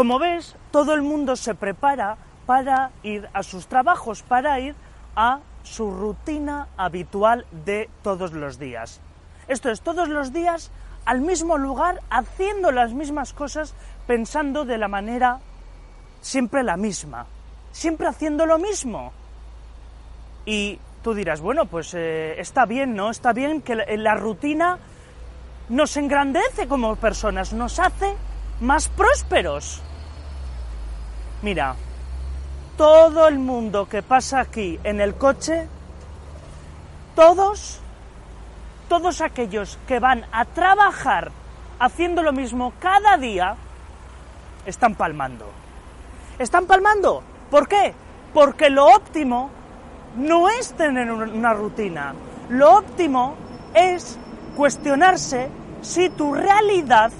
Como ves, todo el mundo se prepara para ir a sus trabajos, para ir a su rutina habitual de todos los días. Esto es, todos los días al mismo lugar, haciendo las mismas cosas, pensando de la manera siempre la misma, siempre haciendo lo mismo. Y tú dirás, bueno, pues eh, está bien, ¿no? Está bien que la, la rutina nos engrandece como personas, nos hace más prósperos. Mira, todo el mundo que pasa aquí en el coche, todos, todos aquellos que van a trabajar haciendo lo mismo cada día, están palmando. ¿Están palmando? ¿Por qué? Porque lo óptimo no es tener una rutina. Lo óptimo es cuestionarse si tu realidad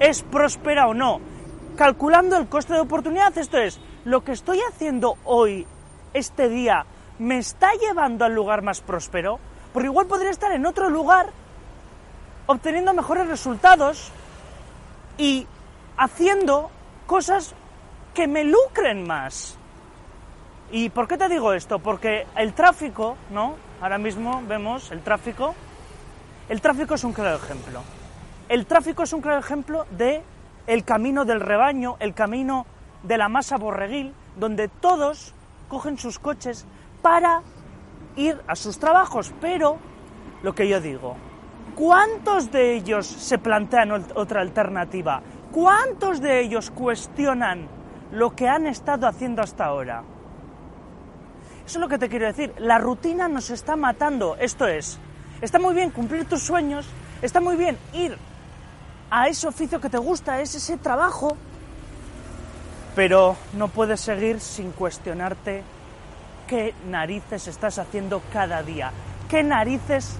es próspera o no. Calculando el coste de oportunidad, esto es, lo que estoy haciendo hoy, este día, me está llevando al lugar más próspero, porque igual podría estar en otro lugar obteniendo mejores resultados y haciendo cosas que me lucren más. ¿Y por qué te digo esto? Porque el tráfico, ¿no? Ahora mismo vemos el tráfico. El tráfico es un claro ejemplo. El tráfico es un claro ejemplo de el camino del rebaño, el camino de la masa borreguil, donde todos cogen sus coches para ir a sus trabajos. Pero, lo que yo digo, ¿cuántos de ellos se plantean otra alternativa? ¿Cuántos de ellos cuestionan lo que han estado haciendo hasta ahora? Eso es lo que te quiero decir. La rutina nos está matando. Esto es, está muy bien cumplir tus sueños, está muy bien ir a ese oficio que te gusta, es ese trabajo, pero no puedes seguir sin cuestionarte qué narices estás haciendo cada día, qué narices,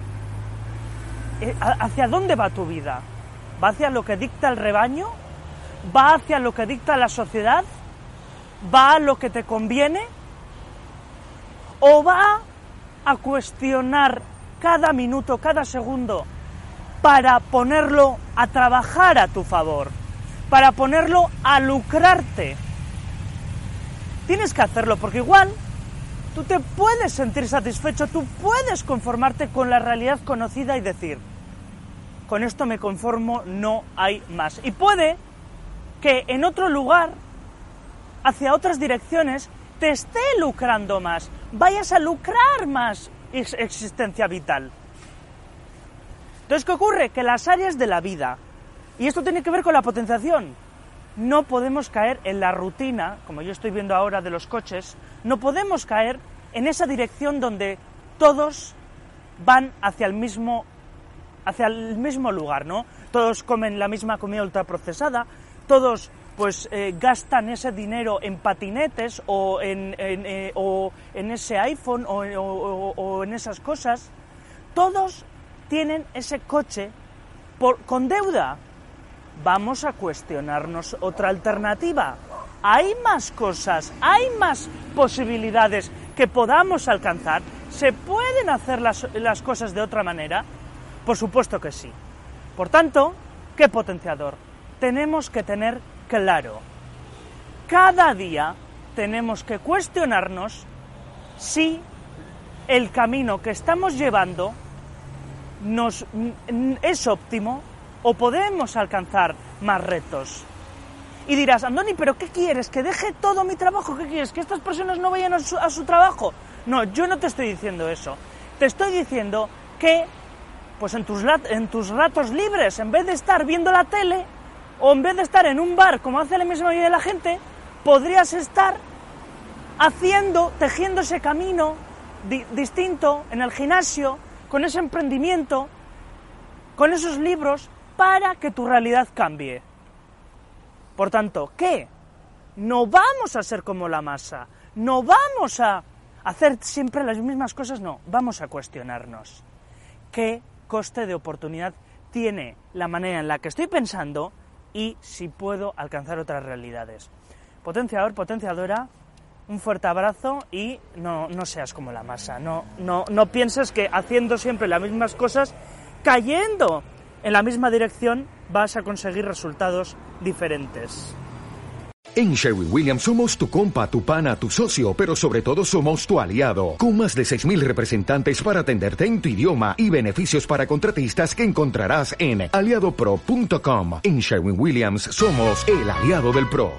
eh, hacia dónde va tu vida, va hacia lo que dicta el rebaño, va hacia lo que dicta la sociedad, va a lo que te conviene, o va a cuestionar cada minuto, cada segundo, para ponerlo a trabajar a tu favor, para ponerlo a lucrarte. Tienes que hacerlo porque igual tú te puedes sentir satisfecho, tú puedes conformarte con la realidad conocida y decir, con esto me conformo, no hay más. Y puede que en otro lugar, hacia otras direcciones, te esté lucrando más, vayas a lucrar más existencia vital. Entonces, ¿qué ocurre? Que las áreas de la vida, y esto tiene que ver con la potenciación, no podemos caer en la rutina, como yo estoy viendo ahora de los coches, no podemos caer en esa dirección donde todos van hacia el mismo, hacia el mismo lugar, ¿no? Todos comen la misma comida ultraprocesada, todos pues eh, gastan ese dinero en patinetes o en, eh, o en ese iPhone o en esas cosas, todos tienen ese coche por, con deuda. Vamos a cuestionarnos otra alternativa. ¿Hay más cosas? ¿Hay más posibilidades que podamos alcanzar? ¿Se pueden hacer las, las cosas de otra manera? Por supuesto que sí. Por tanto, ¿qué potenciador? Tenemos que tener claro. Cada día tenemos que cuestionarnos si el camino que estamos llevando nos, es óptimo o podemos alcanzar más retos. Y dirás, Andoni, ¿pero qué quieres? ¿Que deje todo mi trabajo? ¿Qué quieres? ¿Que estas personas no vayan a su, a su trabajo? No, yo no te estoy diciendo eso. Te estoy diciendo que, pues en tus, en tus ratos libres, en vez de estar viendo la tele, o en vez de estar en un bar, como hace la misma mayoría de la gente, podrías estar haciendo, tejiendo ese camino di distinto en el gimnasio, con ese emprendimiento, con esos libros, para que tu realidad cambie. Por tanto, ¿qué? No vamos a ser como la masa. No vamos a hacer siempre las mismas cosas. No, vamos a cuestionarnos. ¿Qué coste de oportunidad tiene la manera en la que estoy pensando y si puedo alcanzar otras realidades? Potenciador, potenciadora, un fuerte abrazo y no, no seas como la masa. No, no, no pienses que haciendo siempre las mismas cosas, cayendo en la misma dirección, vas a conseguir resultados diferentes. En Sherwin Williams somos tu compa, tu pana, tu socio, pero sobre todo somos tu aliado, con más de 6.000 representantes para atenderte en tu idioma y beneficios para contratistas que encontrarás en aliadopro.com. En Sherwin Williams somos el aliado del PRO.